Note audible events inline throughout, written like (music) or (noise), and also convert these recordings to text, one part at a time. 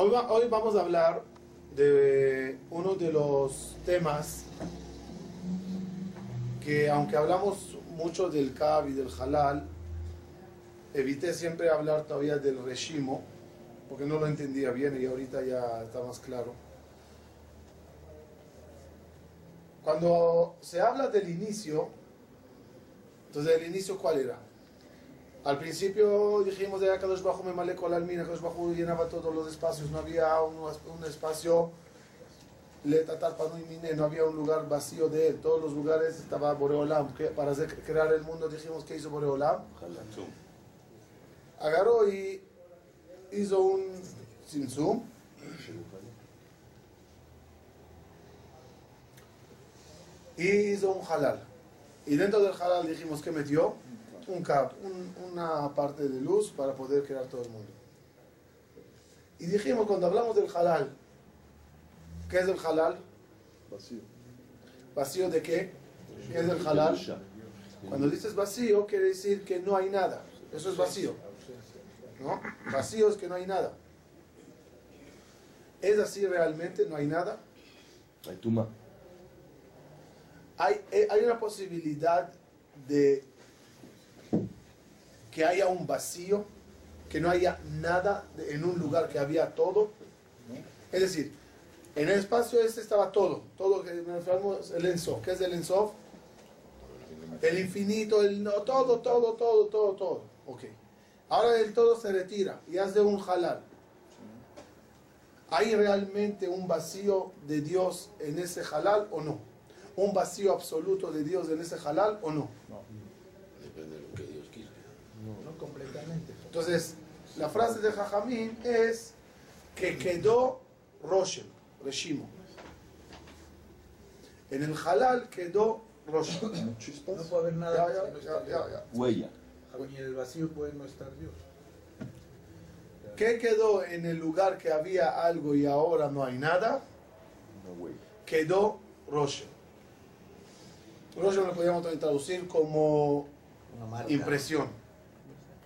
Hoy, va- hoy vamos a hablar de uno de los temas que aunque hablamos mucho del Kab y del Halal, evité siempre hablar todavía del Reshimo, porque no lo entendía bien y ahorita ya está más claro. Cuando se habla del inicio, entonces el inicio ¿cuál era? Al principio dijimos de Kadosh Bajo me malé con la almina, Kadosh Bajo llenaba todos los espacios, no había un, un espacio le y no había un lugar vacío de él, todos los lugares estaba Boreolam, que para hacer, crear el mundo dijimos que hizo Boreolam, agarró y hizo un simsum y hizo un halal. Y dentro del halal dijimos que metió un cap, un- una parte de luz para poder crear todo el mundo. Y dijimos cuando hablamos del halal, ¿qué es el halal? Vacío. ¿Vacío de qué? ¿Qué es el halal? Cuando dices vacío, quiere decir que no hay nada. Eso es vacío. ¿No? Vacío es que no hay nada. ¿Es así realmente? ¿No hay nada? Hay tuma. Hay, eh, hay una posibilidad de que haya un vacío, que no haya nada en un lugar que había todo. Es decir, en el espacio este estaba todo, todo que nos el ensof. ¿Qué es el ensof? El infinito, el no, todo, todo, todo, todo, todo. Ok. Ahora el todo se retira y hace un halal. ¿Hay realmente un vacío de Dios en ese halal o no? ¿Un vacío absoluto de Dios en ese halal o no? Depende de lo que Dios quiera. No completamente. Entonces, la frase de Jajamín es que quedó Roshem, Reshimo. En el halal quedó Roshem. No puede haber nada ya, ya, ya. Huella. Ni en el vacío puede no estar Dios. ¿Qué quedó en el lugar que había algo y ahora no hay nada? Quedó Roshem. Roshem lo podríamos traducir como impresión,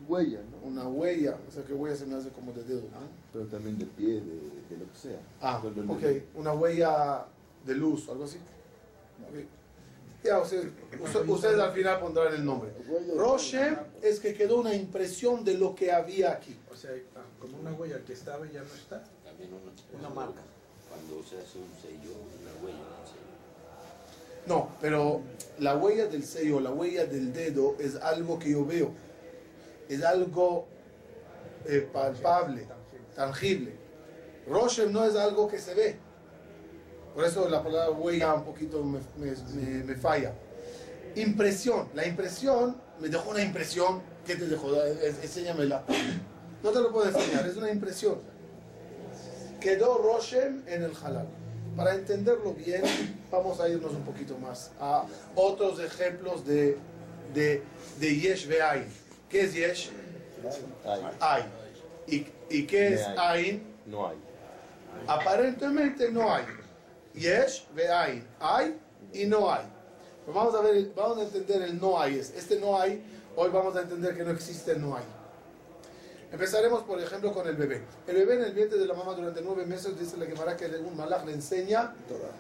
Huella, ¿no? Una huella. O sea que huella se me hace como de dedo. ¿no? Pero también de pie, de, de lo que sea. Ah, ok. Una huella de luz, algo así. Ok. Ya, ustedes, usted- ustedes al final pondrán el nombre. Roshem es que quedó una impresión de lo que había aquí. O sea, como una huella que estaba y ya no está. También una, Una marca. Cuando se hace un sello, una huella, un sello. No, pero la huella del sello, la huella del dedo es algo que yo veo. Es algo eh, palpable, tangible. Roshem no es algo que se ve. Por eso la palabra huella un poquito me, me- falla. Impresión. La impresión me dejó una impresión. ¿Qué te dejó? Enséñamela. No te lo puedo enseñar, es una impresión. Quedó Roshem en el halal. Para entenderlo bien, vamos a irnos un poquito más a otros ejemplos de, de, de Yesh Ve'ain. ¿Qué es Yesh? Hay. Hay. ¿Y, y qué es. Ain? No hay. Aparentemente no hay. Yesh Ve'ain. Hay y no hay. Pues vamos a ver, vamos a entender el no hay. Este no hay, hoy vamos a entender que no existe el no hay. Empezaremos, por ejemplo, con el bebé. El bebé en el vientre de la mamá durante nueve meses, dice la Gemara que un malach le enseña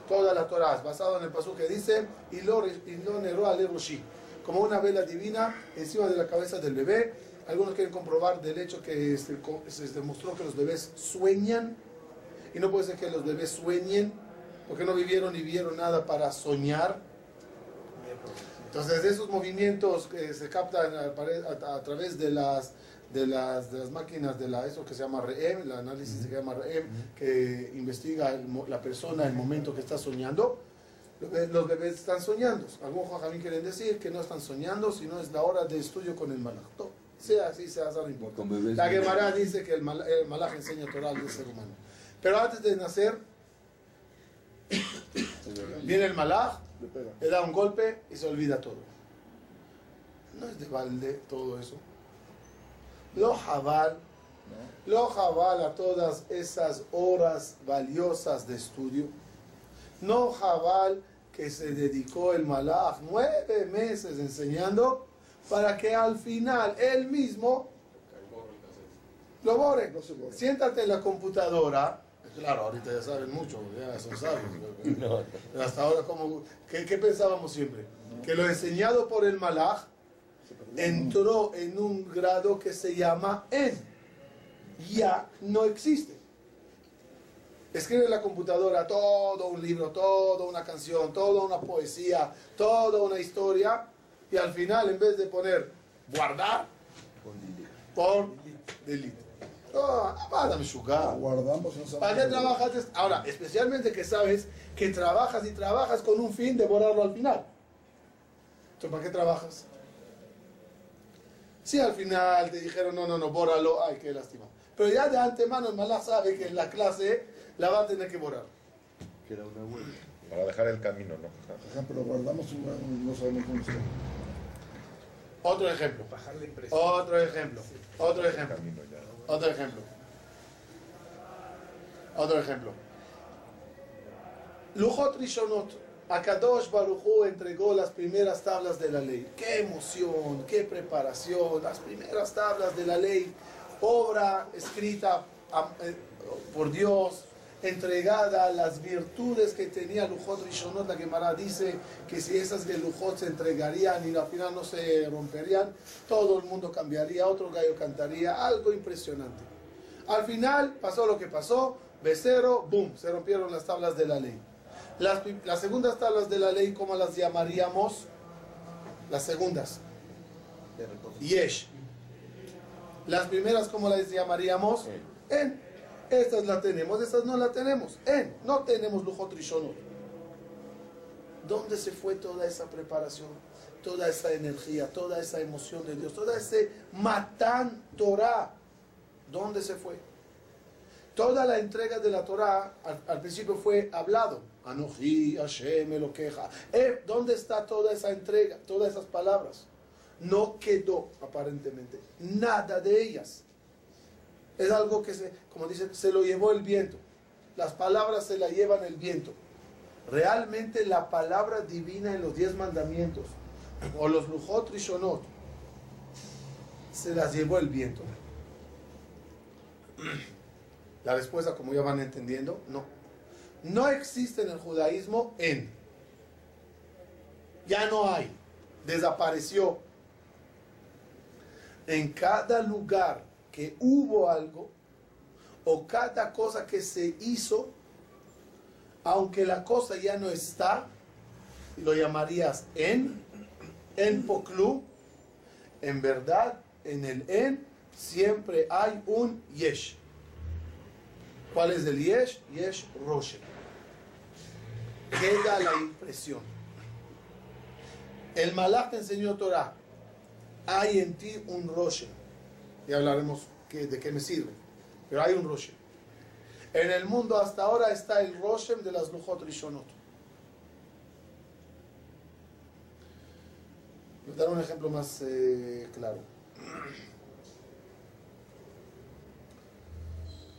toda la Torah, basado en el pasú que dice, y lo, y lo neró roshi, como una vela divina encima de la cabeza del bebé. Algunos quieren comprobar del hecho que se, se demostró que los bebés sueñan, y no puede ser que los bebés sueñen, porque no vivieron ni vieron nada para soñar. Entonces, esos movimientos que se captan a, través de las, de, las, de las máquinas de la, eso que se llama REM, el análisis se llama REM, que investiga el la persona el momento que está soñando, los be- los bebés están soñando. Algunos jajamín quieren decir que no están soñando, sino es la hora de estudio con el malaj. Sea así, sea así, no importa. La Gemara dice que el, mal- el malaj enseña Torah al ser humano. Pero antes de nacer, (coughs) viene el malaj, le da un golpe y se olvida todo. No es de balde todo eso. Lo jabal, lo jabal a todas esas horas valiosas de estudio. No jabal que se dedicó el malaj nueve meses enseñando para que al final él mismo Lo borre. Siéntate en la computadora. Claro, ahorita ya saben mucho, ya son sabios. (laughs) Hasta ahora, como, ¿qué, qué pensábamos siempre? Que lo enseñado por el perdió. entró en un grado que se llama en. Ya no existe. Escribe en la computadora todo un libro, toda una canción, toda una poesía, toda una historia y al final en vez de poner guardar, con delete. Oh, Ah, Guardamos en ¿Para qué trabajas? Ahora, especialmente que sabes que trabajas y trabajas con un fin de borrarlo al final. Entonces, ¿para qué trabajas? Si al final te dijeron, no, no, no, bórralo, ay, qué lástima. Pero ya de antemano el malá sabe que en la clase la va a tener que borrar. Que era una huella. Para dejar el camino, ¿no? Por ejemplo, guardamos un no sabemos cómo se Otro ejemplo. Bajar la impresión. Otro ejemplo. Otro ejemplo. camino ya. Otro ejemplo. Otro ejemplo. Lujot Rishonot. Akadosh Baruchu entregó las primeras tablas de la ley. Qué emoción, qué preparación. Las primeras tablas de la ley. Obra escrita eh, por Dios. Entregada las virtudes que tenía Lujot Rishonot. La Gemara dice que si esas de Lujot se entregarían y al final no se romperían, todo el mundo cambiaría, otro gallo cantaría. Algo impresionante. Al final pasó lo que pasó, becerro, boom, se rompieron las tablas de la ley. Las, las segundas tablas de la ley, ¿cómo las llamaríamos? Las segundas, yesh. Las primeras, ¿cómo las llamaríamos? En. Estas las tenemos, estas no las tenemos. En. No tenemos lujo trishonot. ¿Dónde se fue toda esa preparación? Toda esa energía, toda esa emoción de Dios, toda ese matán Torah. ¿Dónde se fue? Toda la entrega de la Torah al, principio fue hablado. Anoji, Hashem, lo queja. ¿Dónde está toda esa entrega, todas esas palabras? No quedó aparentemente nada de ellas. Es algo que se, como dicen, se lo llevó el viento. Las palabras se la llevan el viento. Realmente la palabra divina en los diez mandamientos o los lujot rishonot se las llevó el viento. (clears throat) La respuesta, como ya van entendiendo, no. No existe en el judaísmo en. Ya no hay. Desapareció. En cada lugar que hubo algo, o cada cosa que se hizo, aunque la cosa ya no está, lo llamarías en, en poclu, en verdad, en el en siempre hay un yesh. ¿Cuál es el yesh? Yesh roshe. Queda la impresión. El malach enseñó Torah. Hay en ti un roshe. Ya hablaremos de qué me sirve. Pero hay un roshe. En el mundo hasta ahora está el roshem de las lujot rishonot. Les daré un ejemplo más eh, claro.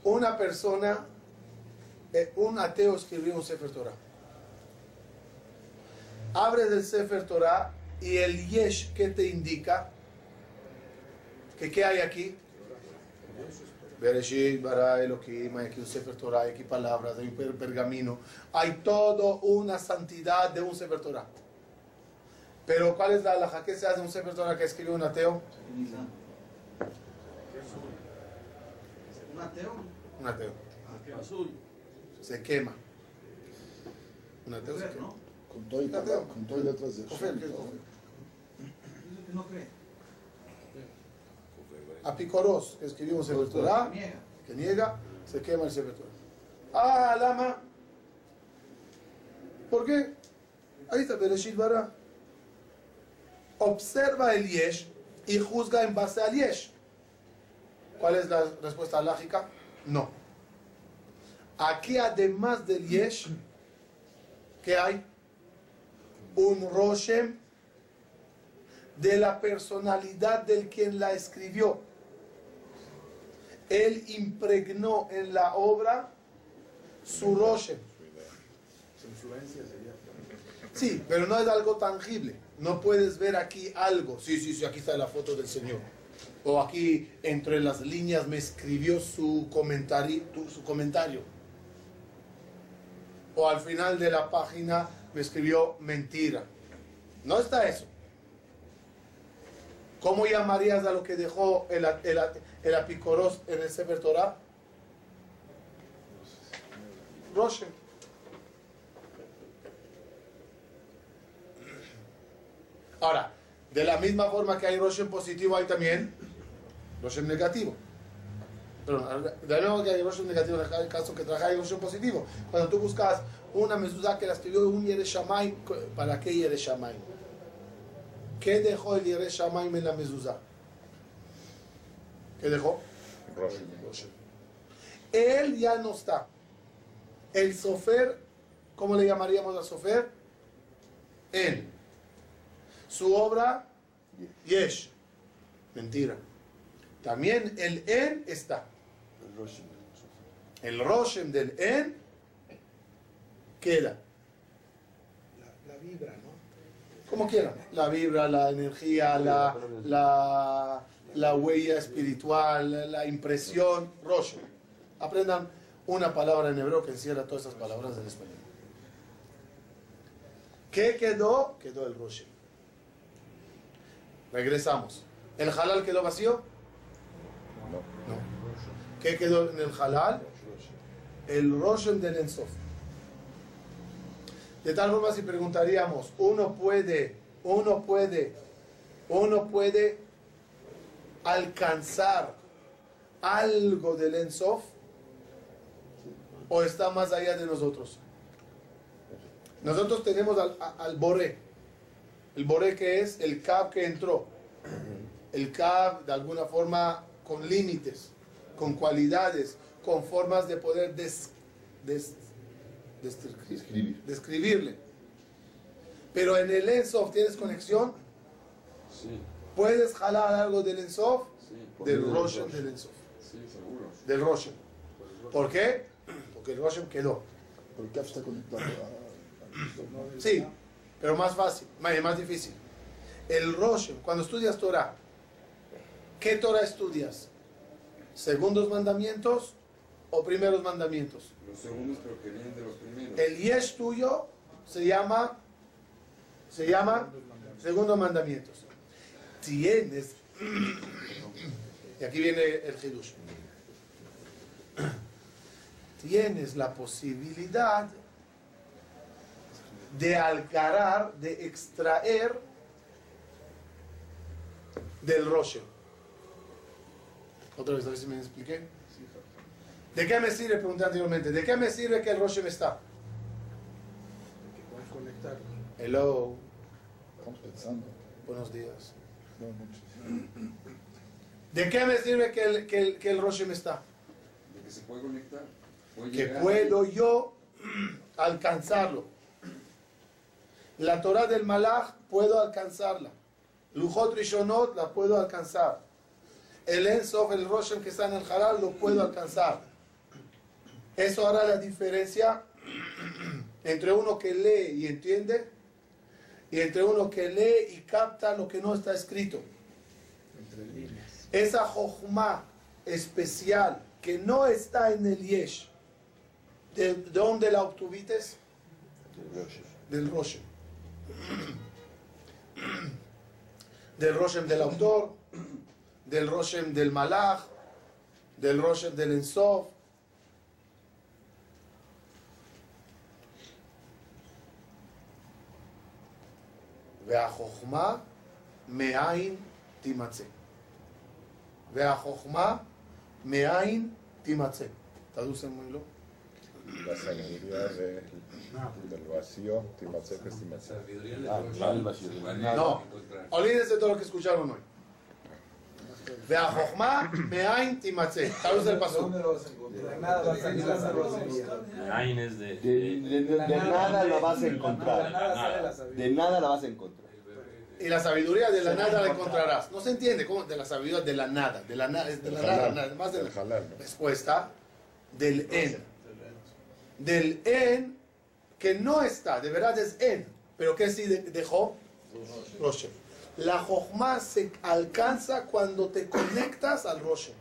Una persona, eh, un ateo escribió un Sefer Torah. Abre del Sefer Torah y el Yesh que te indica que qué hay aquí. Bereshit, bara, Elohim, hay aquí un Sefer Torah, hay aquí palabras, hay un per- pergamino. Hay todo una santidad de un Sefer Torah. Pero ¿cuál es la alhaja que se hace de un Sefer Torah que escribió un ateo? ¿Un ateo? Un ateo. Azul. Se quema. Un ateo se quema. ¿no? Con todo y, Ateo. con todo y letras de Cofer, Hashem, ¿qué es todo. cofer? Dice que no cree. Apicoros, que escribió un Sefer Torah, Niega. que niega, se quema el Torah. Ah, lama. ¿Por qué? Ahí está Bereshit Bara. Observa el Yesh y juzga en base al Yesh. ¿Cuál es la respuesta lógica? No. Aquí además del Yesh, ¿qué hay? Un Roshem de la personalidad del quien la escribió. Él impregnó en la obra su sería. Sí, pero no es algo tangible. No puedes ver aquí algo. Sí, sí, sí, aquí está la foto del Señor. O aquí entre las líneas me escribió su comentario, su comentario. O al final de la página me escribió mentira. No está eso. ¿Cómo llamarías a lo que dejó el, el, el apicoros en el Sefer Torah? Roshem. Ahora, de la misma forma que hay Roshem positivo, hay también Roshem negativo. Pero de forma que hay Roshem negativo, en el caso que trabaja hay Roshem positivo. Cuando tú buscas una mezuzá que la escribió un Yereshamay, ¿para qué Yereshamay? ¿Qué dejó el Yereshamay en la mezuzá? ¿Qué dejó? Rosh. Él ya no está. El sofer, ¿cómo le llamaríamos al sofer? Él. Su obra, Yesh. Mentira. También el En está. El Rosh. El Roshem del En queda. La, vibra. Como quieran. La vibra, la energía, la, la, la huella espiritual, la, impresión. Roshem. Aprendan una palabra en hebreo que encierra todas esas palabras en español. ¿Qué quedó? Quedó el Roshem. Regresamos. ¿El halal quedó vacío? No. No. ¿Qué quedó en el halal? El Roshem del Ensof. De tal forma, si preguntaríamos, uno puede, uno puede, uno puede alcanzar algo del Ensof o está más allá de nosotros. Nosotros tenemos al, al Boré. El Boré que es el Cab que entró. El Cab de alguna forma con límites, con cualidades, con formas de poder des- describir- Describir. describirle. Pero en el Ensof tienes conexión, Sí, puedes jalar algo del Ensof, sí. del Del Roshem Rosh. del Ensof, Sí, seguro. del Roshem. ¿Por qué? Porque el Roshem quedó. CAF está conectado a, a Sí, pero más fácil, más, más difícil. El Roshem, cuando estudias Torah, ¿qué Torah estudias? ¿Segundos mandamientos o primeros mandamientos? Los segundos, pero que vienen de los primeros. El Yesh tuyo se llama, se llama segundos mandamientos. Tienes, (clears throat) y aquí viene el Hidush, (clears throat) tienes la posibilidad de alcarar, de extraer del Roshem. Otra vez, a ver si me expliqué. ¿De qué me sirve? Pregunté anteriormente. ¿De qué me sirve que el Roshem está? Conectar. Hello, Estamos pensando. buenos días. No, mucho. ¿De qué me sirve que el, que el, que el Roshem está? De que se puede conectar. Puede Que puedo yo (clears throat) alcanzarlo. La Torah del Malach puedo alcanzarla. Lujot Rishonot la puedo alcanzar. El Ensof, el Roshem que está en el Halal lo puedo alcanzar. Eso hará la diferencia (clears throat) entre uno que lee y entiende y entre uno que lee y capta lo que no está escrito. Esa jochma especial que no está en el Yesh, ¿de, de dónde la obtuviste? Del Roshem. Del Roshem (clears throat) del autor, del Roshem del Malach, del Roshem del Ensof. והחוכמה מאין תימצא. והחוכמה מאין תימצא. תדעו לא שם מי לא. לא, עולים לזה דולקס קוג'לו נוי. והחוכמה מאין תימצא. תלוש el paso. ¿Dónde lo vas a encontrar? De nada vas a encontrar la sabiduría. Ain es de, De, de- de- de nada la vas a De encontrar. nada sale la sabiduría. De nada la vas a encontrar. Y la sabiduría de la nada la encontrarás. No se entiende cómo de la sabiduría de la nada. De la nada, es de la El nada, halal. nada más de El la halal, ¿no? respuesta del en. Del en que no está, de verdad es en, pero que sí de- dejó Roshem. La Jochma se alcanza cuando te conectas al Roshem.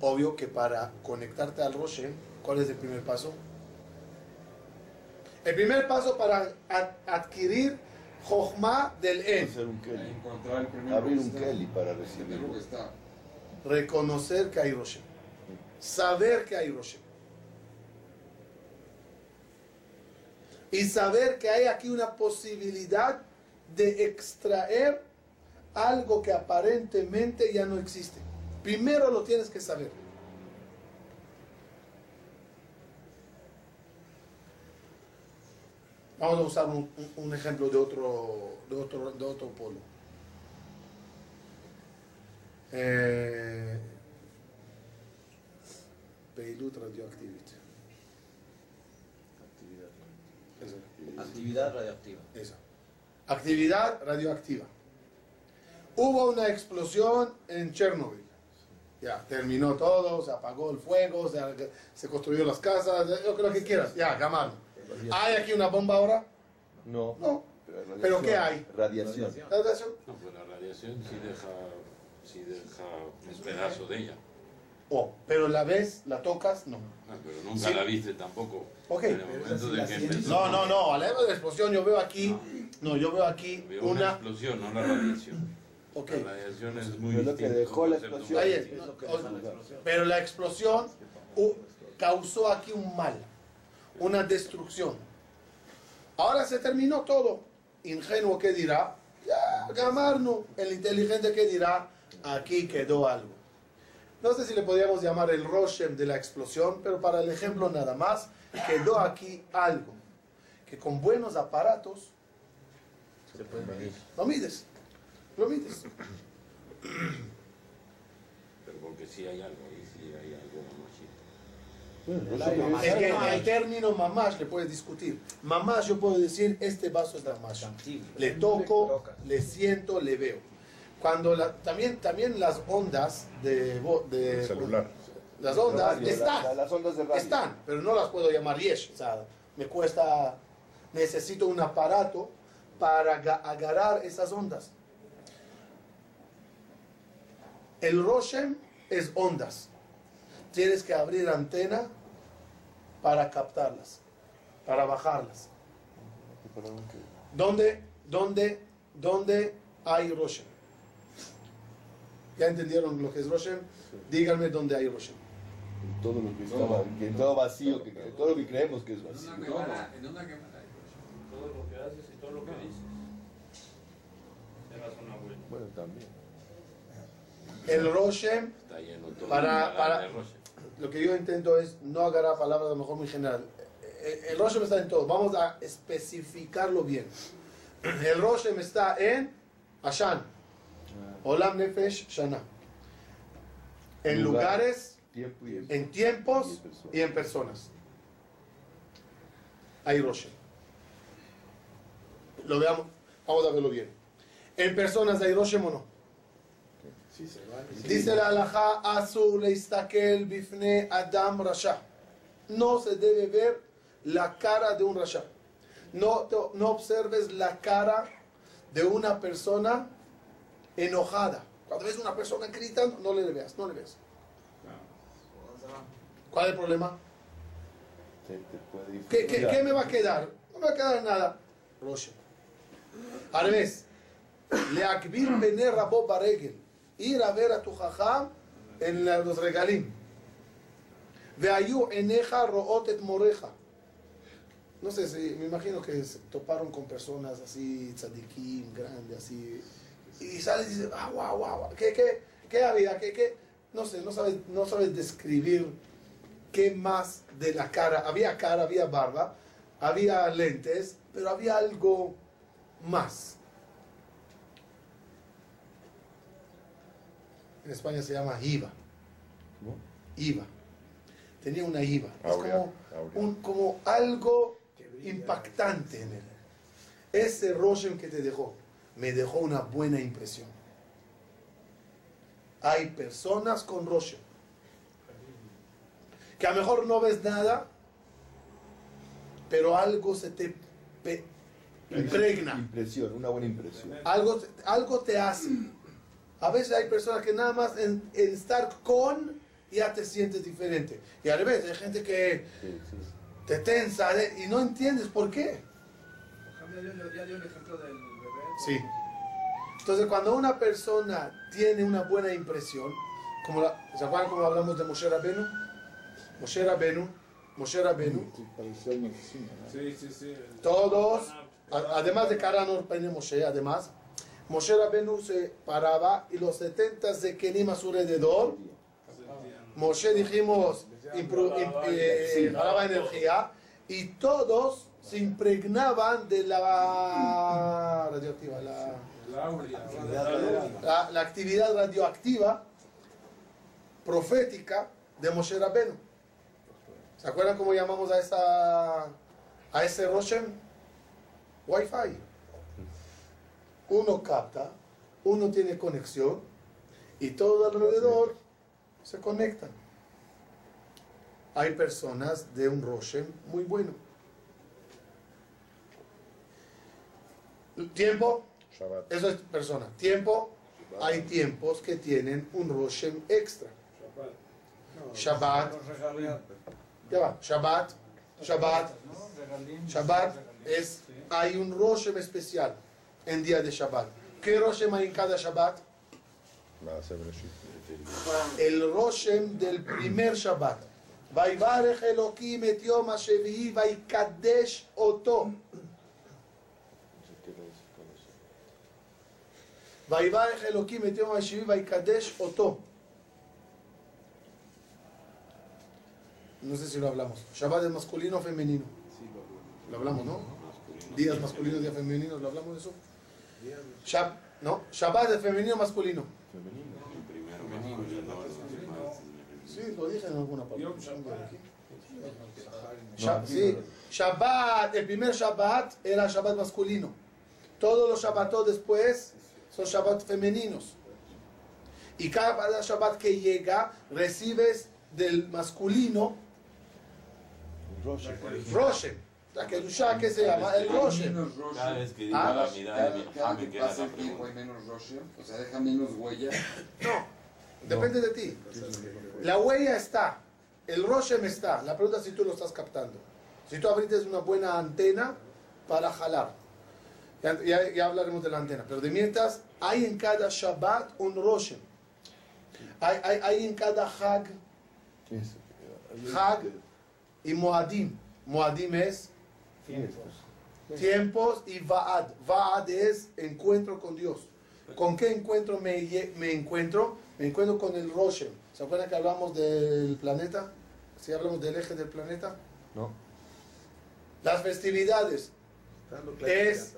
Obvio que para conectarte al Roshem, ¿cuál es el primer paso? El primer paso para ad- adquirir Jochma del En. Hacer un Kelly. Encontrar el primero Abrir un. Kelly para recibirlo. reconocer que hay Roshem. Saber que hay Roshem. y saber que hay aquí una posibilidad de extraer algo que aparentemente ya no existe. Primero lo tienes que saber. Vamos a usar un, ejemplo de otro, de otro, de otro polo. Eh, Beilut Radioactivity. Eso, Actividad radioactiva. eso. Actividad radioactiva. Hubo una explosión en Chernobyl. Ya, terminó todo, se apagó el fuego, se, se construyó las casas, yo creo que quieras. Ya, Gamal. ¿Hay aquí una bomba ahora? No. No. radiación. ¿Pero qué hay? Radiación. ¿Radiación? No, pues la radiación sí deja, sí deja un pedazo de ella. Oh, pero la ves, la tocas, no. Ah, pero nunca Sí. la viste tampoco. Ok. En el de. No, no, no, a la de la explosión yo veo aquí, no, yo veo aquí Veo una, una, explosión, no la radiación. ok, La radiación es muy Pero lo que dejó la explosión. Es, es lo que o- deja la explosión. pero la explosión uh, causó aquí un mal, una destrucción. Ahora se terminó todo. Ingenuo que dirá, ya, Gamarno, el inteligente que dirá, aquí quedó algo. No sé si le podríamos llamar el Roshem de la explosión, pero para el ejemplo nada más, quedó aquí algo que con buenos aparatos Se puede medir. lo mides, lo mides. Pero porque sí hay algo ahí, sí hay algo mamachito. Es que- el término mamash le puedes discutir. Mamash yo puedo decir, este vaso es mamash. Le toco, le siento, le veo. Cuando la- también, también las ondas de, vo- de El celular. las ondas radio, están, la- las ondas de radio. están, pero no las puedo llamar yesh. O sea, me cuesta, necesito un aparato para aga- agarrar esas ondas. El Roshem es ondas. Tienes que abrir antena para captarlas, para bajarlas. ¿Dónde, dónde, dónde hay Roshem? ¿Ya entendieron lo que es Roshem? Díganme dónde hay Roshem. En todo lo que estaba, que en todo vacío, que, que- todo lo que creemos que es En vacío. una cámara, en una cámara. Todo lo que haces y todo lo que dices. Eras una buena. Bueno, también. El Roshem, Está lleno todo. Para- para- lo que yo intento es no agarrar palabras a lo mejor muy general. El Roshem está en todo. Vamos a especificarlo bien. El Roshem está en Ashan. Olam Nefesh Shana. En Lugar. lugares, Tiempo y en tiempos y en personas. Hay Roshem. Lo veamos, vamos a verlo bien. En personas hay Roshem o no. Sí, se van. Dice la halajá, Asur leistakel bifne Adam Rasha. No se debe ver la cara de un Rasha. No, no observes la cara de una persona enojada. Cuando ves una persona gritando, no le veas, no le veas. ¿Cuál es el problema? ¿Qué, qué- qué me va a quedar? No me va a quedar nada. Roshem. Al revés. Leakbir bene rabo baregel. Ir a ver a tu jajam en los regalim. Veayu eneja root et moreja. No sé, si, me imagino que se toparon con personas así, tzadikim, grandes, así. Y sales y dices, ah, wow, wow, ¿qué, qué, qué había? ¿Qué, qué? No sé, no sabes, no sabes describir qué más de la cara. Había cara, había barba, había lentes, pero había algo más. En España se llama IVA. ¿Cómo? IVA. Tenía una IVA. Es como, aurea. un- como algo impactante en él. Ese Roshem que te dejó, me dejó una buena impresión. Hay personas con Roshem que a lo mejor no ves nada, pero algo se te pe- impregna. Impresión, una buena impresión. Algo, algo te hace. A veces hay personas que nada más en, en estar con ya te sientes diferente. Y al revés, hay gente que Sí, sí. te tensa ¿eh? y no entiendes por qué. El ejemplo del. Sí. Entonces, cuando una persona tiene una buena impresión, como la, ¿se acuerdan cómo hablamos de Moshe Rabenu? Moshe Rabenu, Moshe Rabenu, Sí. Sí, sí, sí. todos, además de Karanor Pene Moshe, además, Moshe Rabenu se paraba y los 70 de Kenim a su alrededor, Moshe dijimos, impro- imp- eh, energía y todos se impregnaban de la radioactiva, la, la, la actividad radioactiva profética de Moshe Rabenu. ¿Se acuerdan cómo llamamos a, esa, a ese Roshem? Wi-Fi. Uno capta, uno tiene conexión y todo alrededor se conectan. Hay personas de un Roshem muy bueno. Tiempo, Shabbat. eso es persona. Tiempo, hay tiempos que tienen un Roshem extra. Shabbat, ya va, Shabbat, Shabbat, Shabbat es, hay un Roshem especial en día de Shabbat. ¿Qué Roshem hay en cada Shabbat? מעשה בראשית. El Roshem del primer Shabbat. ויברך אלוקים את יום השביעי ויקדש אותו. ויברך אלוקים את יום השביעי ויקדש אותו. No sé si lo hablamos. Shabbat es masculino o femenino. Lo hablamos, ¿no? Días masculinos, días femeninos, ¿lo hablamos de eso? Shab- no, Shabbat es femenino o masculino. Sí, lo dije en alguna parte. Shab- sí, Shabbat, el primer Shabbat era Shabbat masculino. Todos los Shabbatot después son Shabbat femeninos. Y cada Shabbat que llega, recibes del masculino Roshem. La Kedusha que se llama el Roshem. Cada vez que digo Ah, la mirada de mi Cada me que queda pasa el tiempo hay menos Roshem, o sea, deja menos huella. (coughs) No, depende de ti. La huella está, el Roshem está. La pregunta es si tú lo estás captando. Si tú abriste una buena antena para jalar. Ya, ya- ya hablaremos de la antena. Pero de mientras, hay en cada Shabbat un Roshem. Hay, hay, hay en cada Hag, Hag y Moadim. Moadim es tiempos y Vaad. Vaad es encuentro con Dios. ¿Con qué encuentro me, me encuentro? Me encuentro con el Roshem. ¿Se acuerdan que hablamos del planeta? ¿Sí hablamos del eje del planeta? No. Las festividades. Es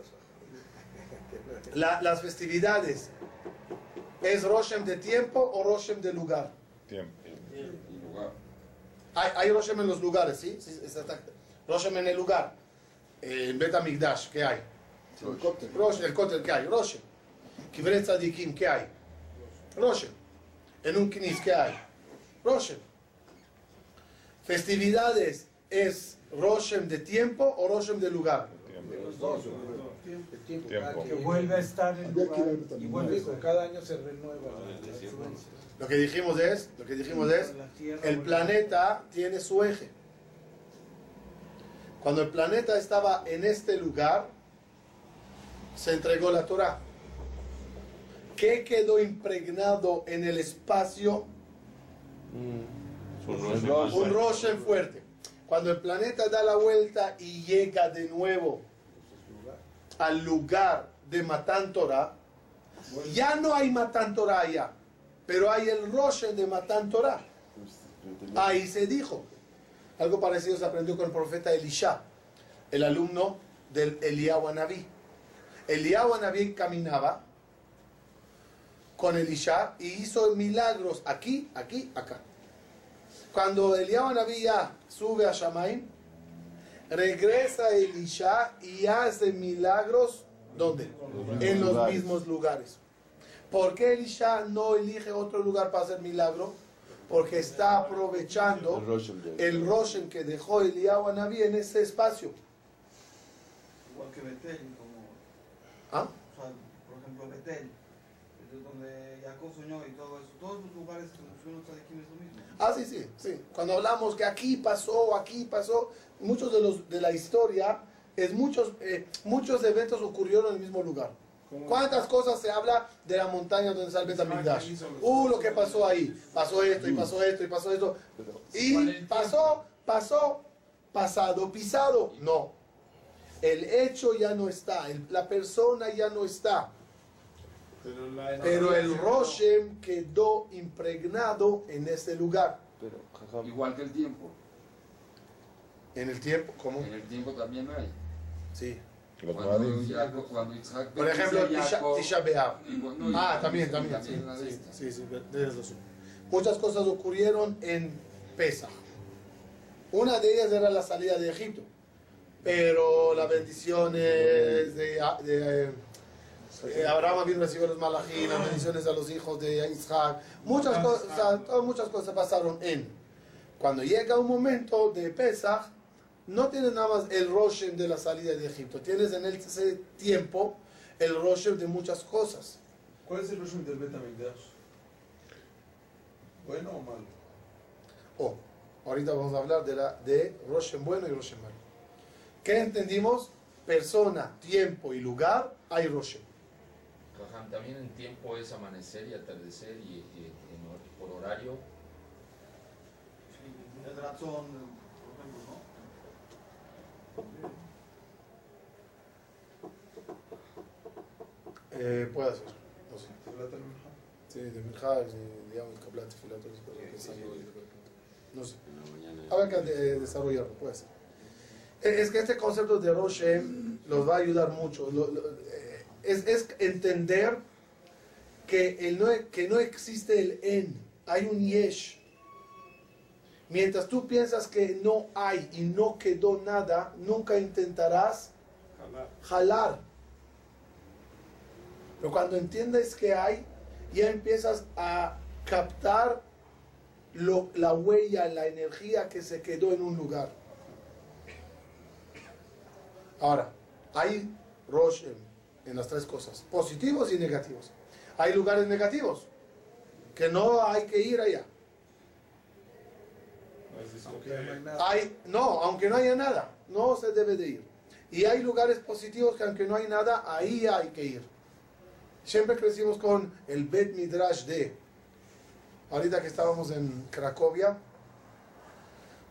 la- las festividades. ¿Es Roshem de tiempo o Roshem de lugar? Tiempo. Y lugar. Hay, hay Roshem en los lugares, ¿sí? sí. Roshem en el lugar. Eh, En Bet Amigdash, ¿qué hay? El cóctel. Roshem, el Kotel, ¿qué hay? Roshem. Kibret Tzadikim, ¿qué hay? Roshem. En un Knis, ¿qué hay? Roshem. Festividades, ¿es Roshem de tiempo o Roshem de lugar? Tiempo. Que vuelve a estar en que lugar y vuelve eso. cada año se renueva Lo que dijimos es, lo que dijimos es, el planeta tiene su eje. Cuando el planeta estaba en este lugar, se entregó la Torah. ¿Qué quedó impregnado en el espacio? Un más Un fuerte. Roshem fuerte. Cuando el planeta da la vuelta y llega de nuevo al lugar de Matan Torah, ya no hay Matan Torah allá, pero hay el Roshem de Matan Torah. Ahí se dijo. Algo parecido se aprendió con el profeta Elisha, el alumno del Eliyahu Anabí. Eliyahu Anabí caminaba con Elisha y hizo milagros aquí, aquí, acá. Cuando Eliyahu Anabí ya sube a Shamaim, regresa Elisha y hace milagros, ¿dónde? En los lugares. mismos lugares. ¿Por qué Elisha no elige otro lugar para hacer milagro? porque está aprovechando El Roshem que dejó Eliyahu Anabí en ese espacio. Igual que Betel, como, ¿Ah? o sea, por ejemplo, Betel, donde Jacob soñó y todo eso. Todos los lugares que mencionan Tzadikim es lo mismo. Ah, sí, sí, sí. Cuando hablamos que aquí pasó, aquí pasó, muchos de los de la historia, es muchos, eh, muchos eventos ocurrieron en el mismo lugar. ¿Cuántas cosas se habla de la montaña donde el Betamigdash? Uh, lo que pasó ahí. Pasó esto y pasó esto y pasó esto. Y pasó, pasó, pasado, pisado. No. El hecho ya no está. el- la persona ya no está. Pero, la Pero el Roshem quedó impregnado en ese lugar. Pero, Igual que el tiempo. En el tiempo, ¿cómo? En el tiempo también hay. Sí. Cuando, cuando Isaac Por ejemplo, Tisha, y- Ah, también, y también. Sí, de sí, sí, sí, tienes razón. Muchas cosas ocurrieron en Pesach. Una de ellas era la salida de Egipto. Pero las bendiciones de, de, eh, Abraham había recibido los malají, las bendiciones a los hijos de Isaac. Muchas cosas, o sea, todas muchas cosas pasaron en. Cuando llega un momento de Pesach, no tienes nada más el Roshem de la salida de Egipto. Tienes en ese tiempo el Roshem de muchas cosas. ¿Cuál es el resumen del Betamigdash? ¿Bueno o malo? Oh, ahorita vamos a hablar de, la, de Roshem bueno y Roshem malo. ¿Qué entendimos? Persona, tiempo y lugar, hay Roshem. Jajam, también en tiempo es amanecer y atardecer y, y- en hor- por horario. Eh, puede ser, no sé. Minha. Sí, de Minhaj, de Yom Kablat, todas esas cosas ahí. No sé. Habrá que de- desarrollarlo, puede ser. Eh, Es que este concepto de Roshem los va a ayudar mucho. Lo- lo- eh, es, es entender que, el no, que no existe el en, hay un yesh. Mientras tú piensas que no hay y no quedó nada, nunca intentarás Jalar. jalar. Pero cuando entiendes que hay, ya empiezas a captar lo- la huella, la energía que se quedó en un lugar. Ahora, hay Roshem en las tres cosas, positivos y negativos. Hay lugares negativos, que no hay que ir allá. No es discoteca. no hay nada. Hay, no, aunque no haya nada, no se debe de ir. Y hay lugares positivos que aunque no hay nada, ahí hay que ir. Siempre crecimos con el Bet Midrash de. Ahorita que estábamos en Cracovia,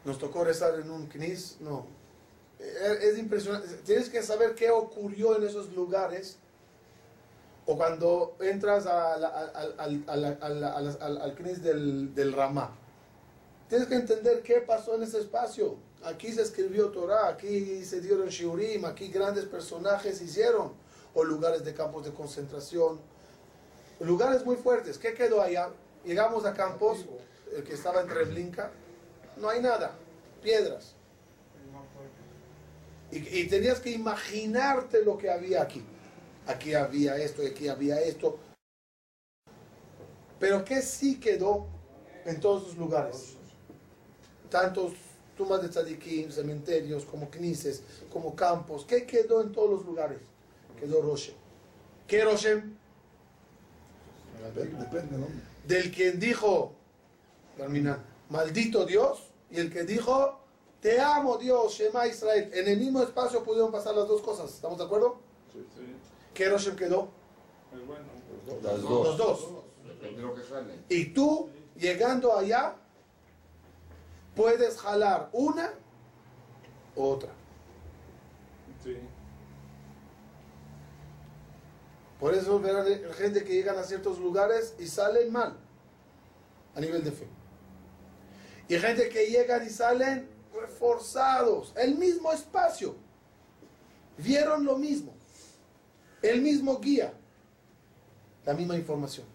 nos tocó rezar en un knis. No, es impresionante. Tienes que saber qué ocurrió en esos lugares. O cuando entras al, knis del, del Ramá. Tienes que entender qué pasó en ese espacio. Aquí se escribió Torah, aquí se dieron shiurim, aquí grandes personajes hicieron. O lugares de campos de concentración. Lugares muy fuertes. ¿Qué quedó allá? Llegamos a campos, el que estaba en Treblinka, no hay nada, piedras. Y, y tenías que imaginarte lo que había aquí. Aquí había esto, y aquí había esto. Pero ¿qué sí quedó en todos los lugares? Tantos tumbas de tzadikim, cementerios, como knises, como campos. ¿Qué quedó en todos los lugares? Quedó Roshem. ¿Qué Roshem? Depende, ¿no? Del quien dijo, termina, maldito Dios, y el que dijo, te amo Dios, Shema Israel. En el mismo espacio pudieron pasar las dos cosas. ¿Estamos de acuerdo? Sí. ¿Qué Roshem quedó? Es bueno. Las Los dos. dos. Depende de lo que jale. Y tú, llegando allá, puedes jalar una u otra. Sí. Por eso verán gente que llegan a ciertos lugares y salen mal a nivel de fe. Y gente que llegan y salen reforzados, el mismo espacio. Vieron lo mismo, el mismo guía, la misma información.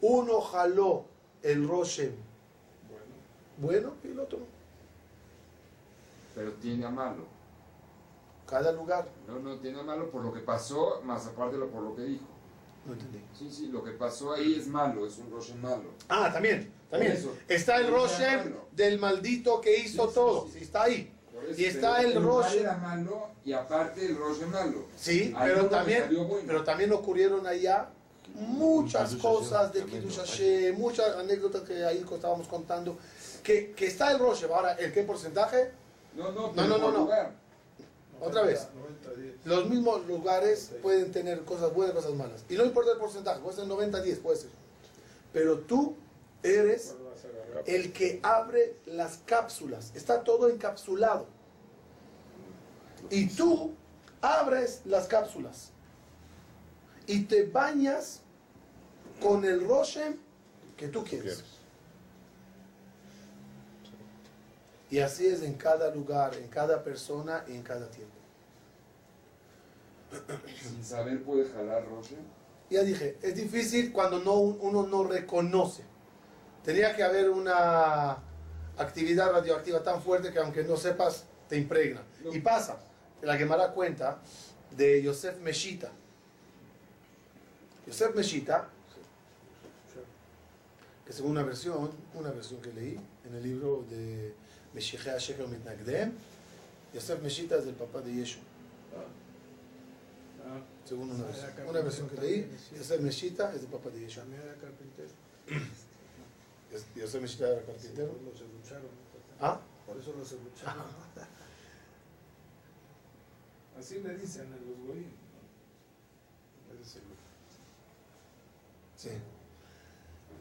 Uno jaló el Roshem Bueno. bueno y el otro no. Pero tiene a malo. Cada lugar. No, no tiene a malo por lo que pasó, más aparte de lo por lo que dijo. No entendí. Sí, sí, lo que pasó ahí es malo, es un Roshem malo. Ah, también, también. Eso. Está el malo. del maldito que hizo Sí, todo. sí, sí. Sí, está ahí. Eso, Y está el mal era malo y aparte el Roshem malo. Sí, Ahí pero también, bueno. pero también ocurrieron allá muchas cosas de. Kiddush Hashem, muchas anécdotas que ahí estábamos contando. Que, que está el Roshem. Ahora, ¿el qué porcentaje? No, no, No, no, no, por no. lugar. Otra vez. 90, 10. Los mismos lugares pueden tener cosas buenas cosas malas. Y no importa el porcentaje, puede ser 90-10, puede ser. Pero tú eres el que abre las cápsulas. Está todo encapsulado. Y tú abres las cápsulas. Y te bañas con el Roshem que tú quieres. quieres. Y así es en cada lugar, en cada persona y en cada tiempo. Sin saber puede jalar Roshem. Ya dije, es difícil cuando no, uno no reconoce. Tenía que haber una actividad radioactiva tan fuerte que aunque no sepas, te impregna. Y pasa. La Gemara cuenta de Yosef Meshita. Yosef Meshita, que según una versión, una versión que leí en el libro de Yosef Meshita es el papá de Yeshua. Ah, Según una versión, que leí, Yosef Meshita es el papá de Yeshua. Era carpintero. Yosef Meshita era carpintero. Los elucharon. ¿Ah? Por eso los elucharon. (laughs) así le dicen a los goyim. Sí.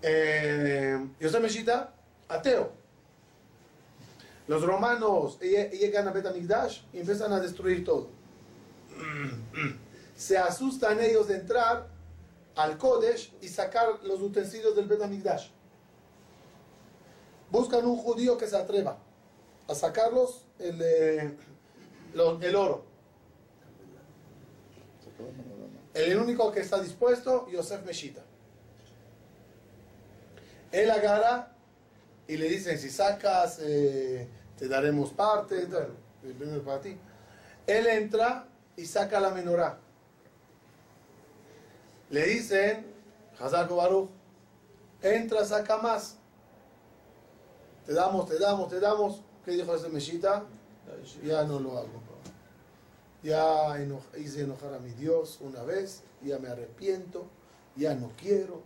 Eh, Yosef Meshita, ateo. Los romanos lle- llegan a Betamigdash y empiezan a destruir todo. (clears throat) Se asustan ellos de entrar al Kodesh y sacar los utensilios del Betamigdash. Buscan un judío que se atreva a sacarlos el, eh, el oro. El único que está dispuesto, Yosef Meshita. Él agarra y le dicen, si sacas, eh, te daremos parte, primero para ti. Él entra y saca la menorá. Le dicen, Hazako Baruch, entra, saca más. Te damos, te damos, te damos. ¿Qué dijo ese Meshita? Ya no lo hago. Ya hice enojar a mi Dios una vez, ya me arrepiento, ya no quiero.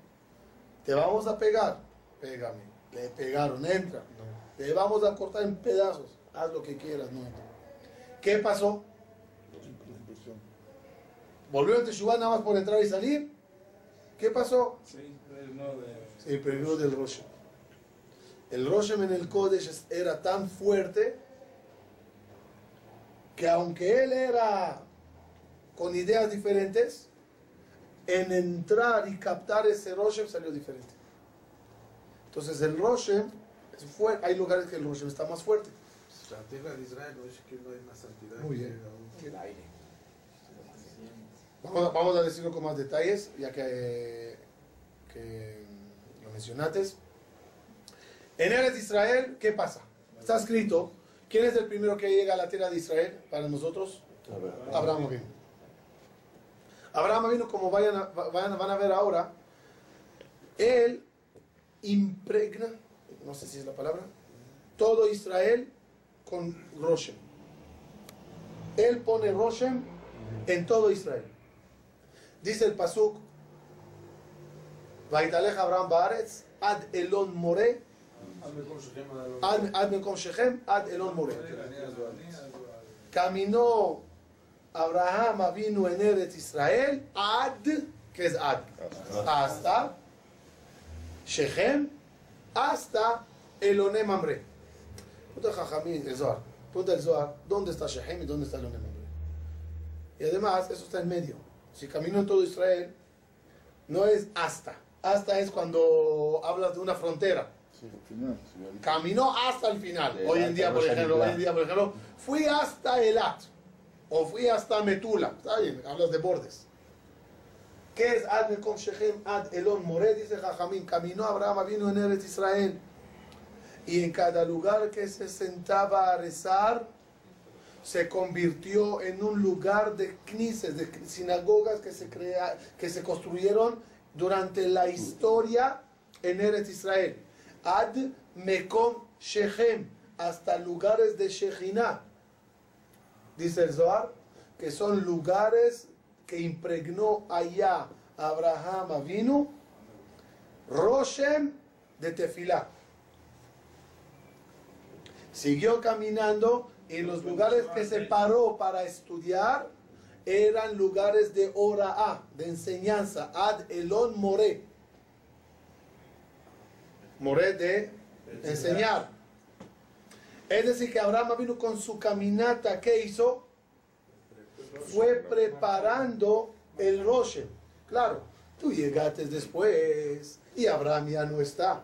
Te vamos a pegar, pégame. Le pegaron, entra. No. Te vamos a cortar en pedazos, haz lo que quieras, no entra. ¿Qué pasó? ¿Volvió en Teshuvah nada más por entrar y salir? ¿Qué pasó? Sí, no de. Se perdió del Roshem. El Roshem en el Kodesh es- era tan fuerte que aunque él era con ideas diferentes, en entrar y captar ese Roshem salió diferente. Entonces el Roshem, es fuerte. hay lugares que el Roshem está más fuerte. La tierra de Israel, no es que no hay más santidad. Muy que bien. aún. El aire. Vamos a, vamos a decirlo con más detalles, ya que, que lo mencionaste. En Eretz Israel, ¿qué pasa? Está escrito, ¿quién es el primero que llega a la tierra de Israel para nosotros? Abraham vino. Abraham vino, como vayan a- vayan- van a ver ahora, él impregna, no sé si es la palabra, todo Israel con Roshem. Él pone Roshem en todo Israel. Dice el Pasuk, Vaitaleja Abraham Baaretz, Ad Elon More, Ad Ad Mekom Shechem, Ad Elon More. Caminó Abraham vino en Eretz Israel, Ad, que es Ad, hasta Shechem, hasta Eloné Mamre. Punta Jajamín, el Zohar. Punta el Zohar, ¿dónde está Shechem y dónde está Eloné Mamre? Y además, eso está en medio. Si caminó en todo Israel, no es hasta. Hasta es cuando hablas de una frontera. Caminó hasta el final. Hoy en día, por ejemplo, hoy en día, por ejemplo, fui hasta Elat. O fui hasta Metula. Está bien, hablas de bordes. ¿Qué es Ad Mekom Shechem Ad Elon More? Dice Jajamín. Caminó Abraham, vino en Eretz Israel. Y en cada lugar que se sentaba a rezar, se convirtió en un lugar de knises, de sinagogas que se, crea, que se construyeron durante la historia en Eretz Israel. Ad Mekom Shechem, hasta lugares de Shechinah. Dice el Zohar, que son lugares que impregnó allá Abraham Avinu, Roshem de Tefilá. Siguió caminando y los lugares que se paró para estudiar eran lugares de hora de enseñanza, ad elon more. More de enseñar. Es decir, que Abraham vino con su caminata, ¿qué hizo? Fue preparando el Roshem. Claro, tú llegaste después y Abraham ya no está.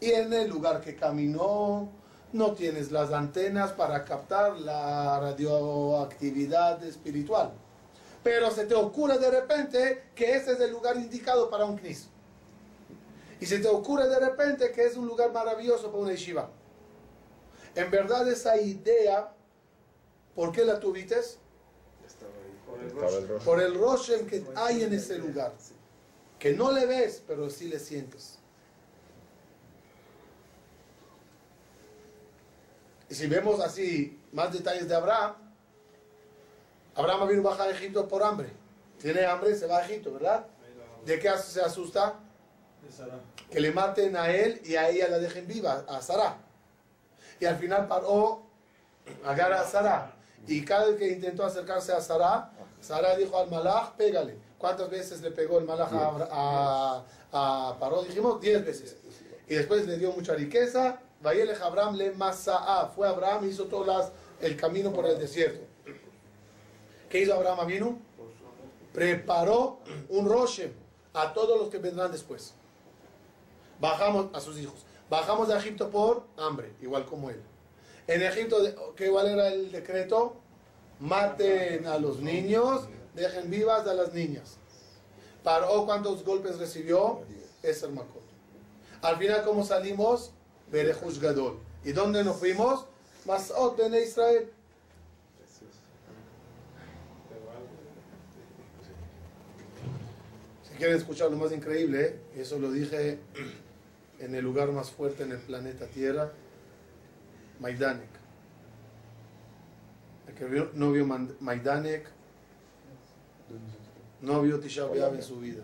Y en el lugar que caminó, no tienes las antenas para captar la radioactividad espiritual. Pero se te ocurre de repente que ese es el lugar indicado para un knis. Y se te ocurre de repente que es un lugar maravilloso para una yeshiva. En verdad esa idea, ¿por qué la tuviste? Por el Roshem que hay en ese lugar. Que no le ves, pero sí le sientes. Y si vemos así más detalles de Abraham, Abraham vino bajar a Egipto por hambre. Tiene hambre, se va a Egipto, ¿verdad? ¿De qué se asusta? Que le maten a él y a ella la dejen viva, a Sara. Y al final paró, agarra a Sara. Y cada vez que intentó acercarse a Sara, Sara dijo al malach, pégale. ¿Cuántas veces le pegó el malach a, a, Paró? Dijimos, diez veces. Y después le dio mucha riqueza. Vayele Abraham le Masa'a. Fue Abraham hizo todo el camino por el desierto. ¿Qué hizo Abraham vino? Preparó un Roshem a todos los que vendrán después. Bajamos a sus hijos. Bajamos de Egipto por hambre, igual como él. En Egipto, ¿qué igual era el decreto? Maten a los niños, dejen vivas a las niñas. Paró, ¿cuántos golpes recibió? Es el Makot. Al final, ¿cómo salimos? Berejush Gadol. ¿Y dónde nos fuimos? Masot en Israel. Si quieren escuchar lo más increíble, eso lo dije en el lugar más fuerte en el planeta Tierra, Maidanek. El que no vio Maidanek no vio Tisha en su vida.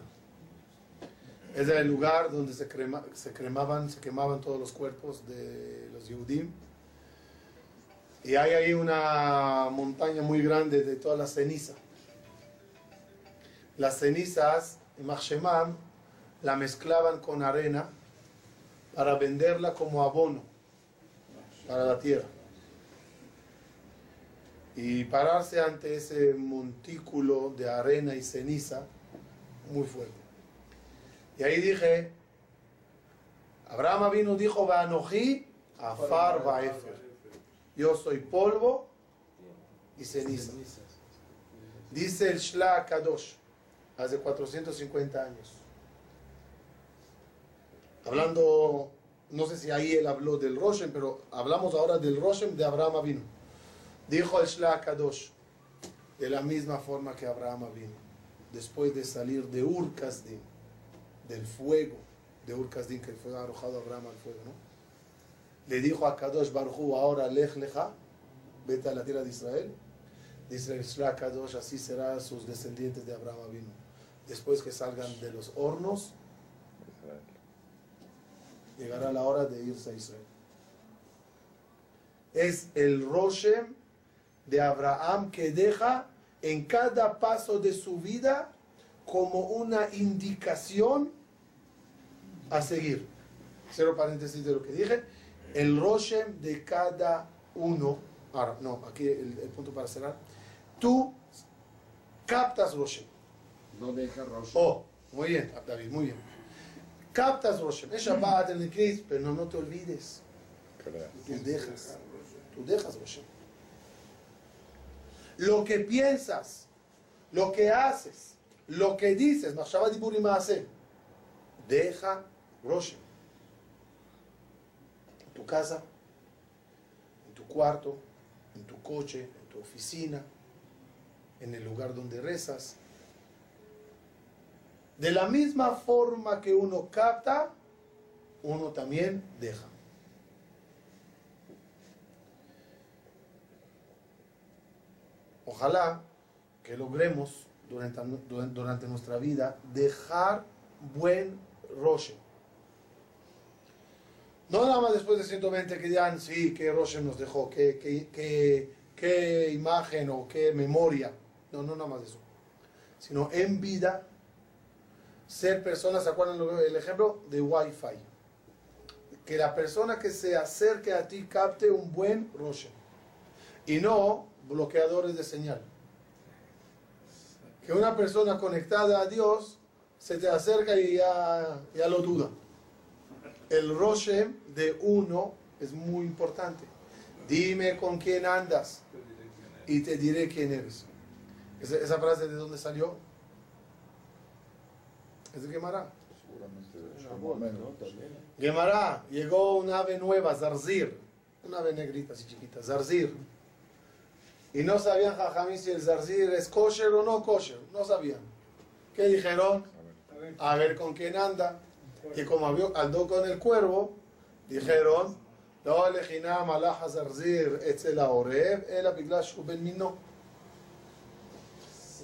Es el lugar donde se, crema- se cremaban, se quemaban todos los cuerpos de los Yehudim. Y hay ahí una montaña muy grande de toda la ceniza. Las cenizas, en Shemam, la mezclaban con arena para venderla como abono para la tierra. Y pararse ante ese montículo de arena y ceniza, muy fuerte. Y ahí dije, Abraham vino, dijo, Vanoji, Afar Baefer. Yo soy polvo y ceniza. Dice el Shla Kadosh, hace 450 años. Hablando, no sé si ahí él habló del Roshem, pero hablamos ahora del Roshem de Abraham vino. Dijo el Shla Kadosh, de la misma forma que Abraham vino, después de salir de Ur Kasdim, del fuego de Ur Kasdim, que fue arrojado Abraham al fuego, ¿no? Le dijo a Kadosh Baruchu, ahora lej leja, vete a la tierra de Israel. Dice el Shla Kadosh, así serán sus descendientes de Abraham vino. Después que salgan de los hornos, llegará la hora de irse a Israel. Es el Roshem de Abraham que deja en cada paso de su vida como una indicación a seguir. Cero paréntesis de lo que dije. El Roshem de cada uno. Ahora, no, aquí el, el punto para cerrar. Tú captas Roshem. No deja Rosh. Oh, muy bien, David, muy bien. Captas Roshem. Es Shabbat, el Knis, pero no, no te olvides. Tú dejas. Tú dejas Roshem. Lo que piensas, lo que haces, lo que dices, Dibur y Maaseh, deja Roshem. En tu casa, en tu cuarto, en tu coche, en tu oficina, en el lugar donde rezas. De la misma forma que uno capta, uno también deja. Ojalá que logremos durante, nuestra vida dejar buen roche. No nada más después de 120 que digan, sí, qué roche nos dejó, qué, qué, qué, qué imagen o qué memoria. No, no nada más eso. Sino en vida, ser personas, ¿se acuerdan el ejemplo de Wi-Fi? Que la persona que se acerque a ti capte un buen roche. Y no bloqueadores de señal. Que una persona conectada a Dios se te acerca y ya, ya lo duda. El roche de uno es muy importante. Dime con quién andas y te diré quién eres. ¿Esa, esa frase de dónde salió? Es de Gemara. Gemara, llegó un ave nueva, Zarzir. Una ave negrita así chiquita, Zarzir. Y no sabían Jajamí si el Zarzir es kosher o no kosher. No sabían. ¿Qué dijeron? A ver con quién anda. Y como andó con el cuervo, dijeron, no elegina malaja zarzir etzel oreb, el abiglash ben mino.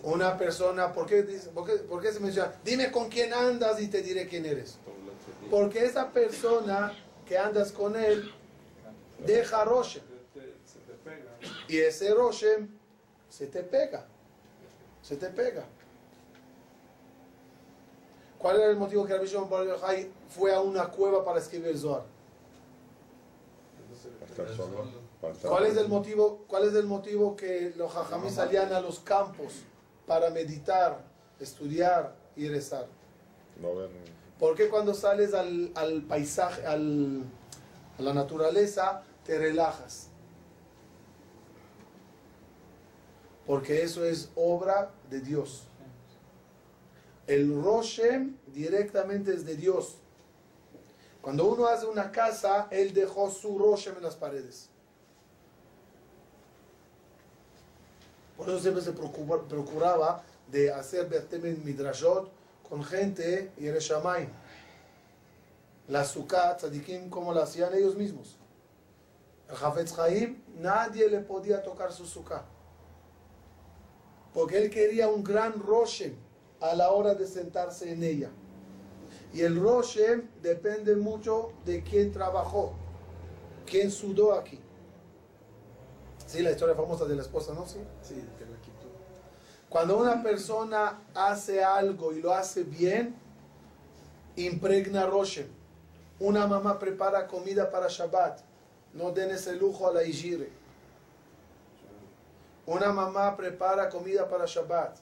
Una persona, ¿por qué, dice, por, qué, ¿por qué se menciona? Dime con quién andas y te diré quién eres. Porque esa persona que andas con él deja roche. Y ese roche se te pega. Se te pega. ¿Cuál era el motivo que Rabbi Shimon Bar Yochai fue a una cueva para escribir Zohar? ¿Cuál es el motivo, cuál es el motivo que los jajamí salían a los campos para meditar, estudiar y rezar? Porque cuando sales al, al paisaje, al, a la naturaleza, te relajas? Porque eso es obra de Dios. El Roshem directamente es de Dios. Cuando uno hace una casa, él dejó su Roshem en las paredes. Por eso siempre se procuraba de hacer Bertemen Midrashot con gente y Ereshamayim. La Sukkah, Tzadikim, como la hacían ellos mismos. El Hafetz Haim, nadie le podía tocar su Sukkah. Porque él quería un gran Roshem a la hora de sentarse en ella. Y el Roshem depende mucho de quién trabajó, quién sudó aquí. Sí, la historia famosa de la esposa, ¿no? Sí, sí que la quitó. Cuando una persona hace algo y lo hace bien, impregna Roshem. Una mamá prepara comida para Shabbat. No den ese lujo a la Ijire. Una mamá prepara comida para Shabbat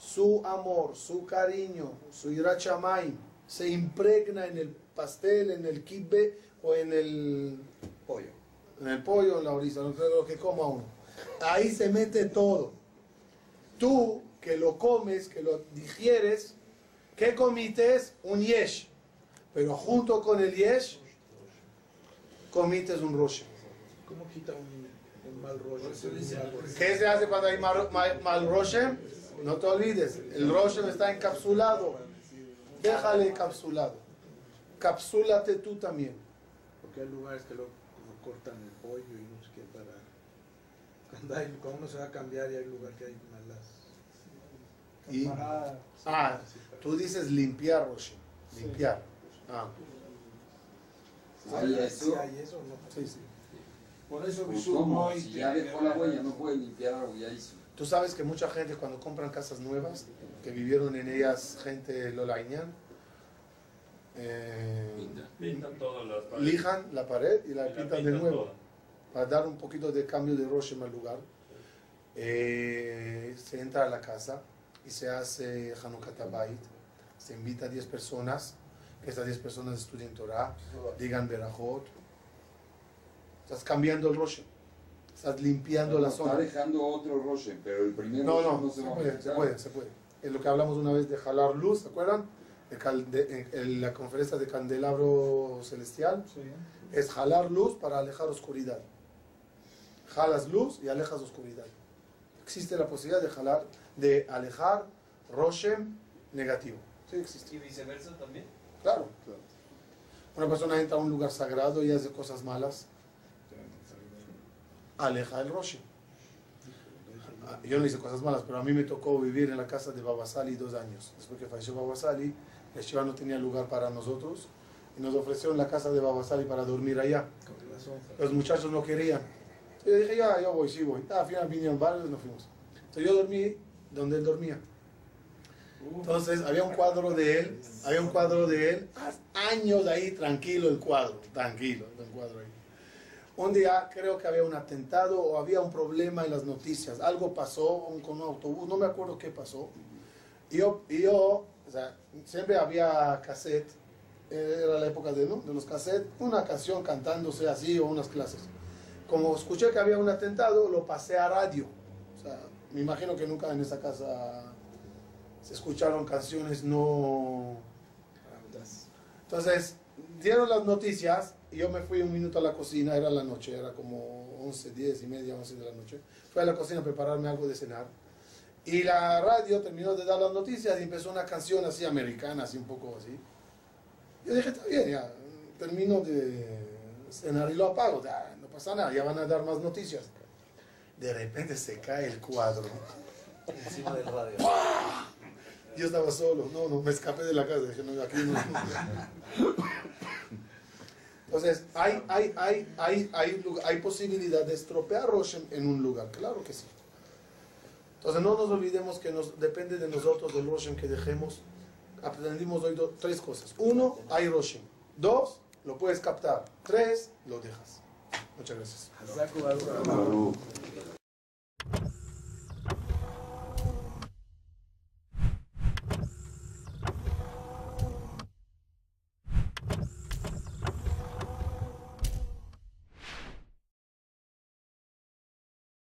su amor, su cariño, su irachamay se impregna en el pastel, en el kibbe o en el pollo. En el pollo, en la orisa, lo que coma uno. Ahí se mete todo. Tú que lo comes, que lo digieres, ¿qué comites? Un yesh. Pero junto con el yesh, comites un roche. ¿Cómo quita un, mal roche? ¿Qué se hace cuando hay mal, mal, mal roche? No te olvides, el Roshem está encapsulado. Déjale encapsulado. Capsúlate tú también. Porque hay lugares que lo, cortan pollo y no sé qué para. Cuando, hay, cuando uno se va a cambiar y hay lugar que hay malas. Y, ah, tú dices limpiar, Roshem. Limpiar. Ah. ¿Hay eso? hay eso o no? Sí, sí. Por eso ¿Cómo? Si ya dejó la huella, no puede limpiar algo, ya hizo. Tú sabes que mucha gente cuando compran casas nuevas, que vivieron en ellas gente lolainian, eh, pintan todas las paredes. lijan la pared y la Y la pintan de pintan nuevo toda. Para dar un poquito de cambio de Roshem al lugar. Eh, se entra a la casa y se hace Hanukkah Tabayit. Se invita a 10 personas, que esas 10 personas estudien Torah, digan Berajot. Estás cambiando el Roshem. Estás limpiando la Está zona. dejando otro Roshem, pero el primer No, Roshem no, se se va a puede, se puede, se puede. Es lo que hablamos una vez de jalar luz, ¿se acuerdan? De en- en la conferencia de candelabro celestial. Es jalar luz para alejar oscuridad. Jalas luz y alejas oscuridad. Existe la posibilidad de jalar, de alejar Roshem negativo. Sí existe. ¿Y viceversa también? Claro. Una persona entra a un lugar sagrado y hace cosas malas, aleja el Roshem. Ah, Yo no hice cosas malas, pero a mí me tocó vivir en la casa de Babasali dos años. Después que falleció Babasali, el Shiva no tenía lugar para nosotros y nos ofrecieron la casa de Babasali para dormir allá. Los muchachos no querían. Yo dije, ya, yo voy, sí voy. Ah, al final vinieron varios y nos fuimos. Entonces yo dormí donde él dormía. Entonces había un cuadro de él, había un cuadro de él, años ahí, tranquilo el cuadro, tranquilo el cuadro ahí. Un día creo que había un atentado o había un problema en las noticias, algo pasó con un autobús, no me acuerdo qué pasó. Y yo, y yo o sea, siempre había cassette, era la época de, ¿no? de los cassettes, una canción cantándose así o unas clases. Como escuché que había un atentado, lo pasé a radio. O sea, me imagino que nunca en esa casa se escucharon canciones no... Entonces, dieron las noticias y yo me fui un minuto a la cocina, era la noche, era como 11, 10 y media, 11 de la noche. Fui a la cocina a prepararme algo de cenar. Y la radio terminó de dar las noticias y empezó una canción así americana, así un poco así. Yo dije, está bien, ya, termino de cenar y lo apago, ya, pasa nada, ya van a dar más noticias. De repente se cae el cuadro. Encima del radio. Yo estaba solo, no, no, me escapé de la casa, dije, no, aquí no. Entonces, hay, hay, hay, hay, hay, hay posibilidad de estropear Roshem en un lugar, claro que sí. Entonces, no nos olvidemos que nos, depende de nosotros del Roshem que dejemos. Aprendimos hoy do- tres cosas. Uno, hay Roshem. Dos, lo puedes captar. Tres, lo dejas. Muchas gracias.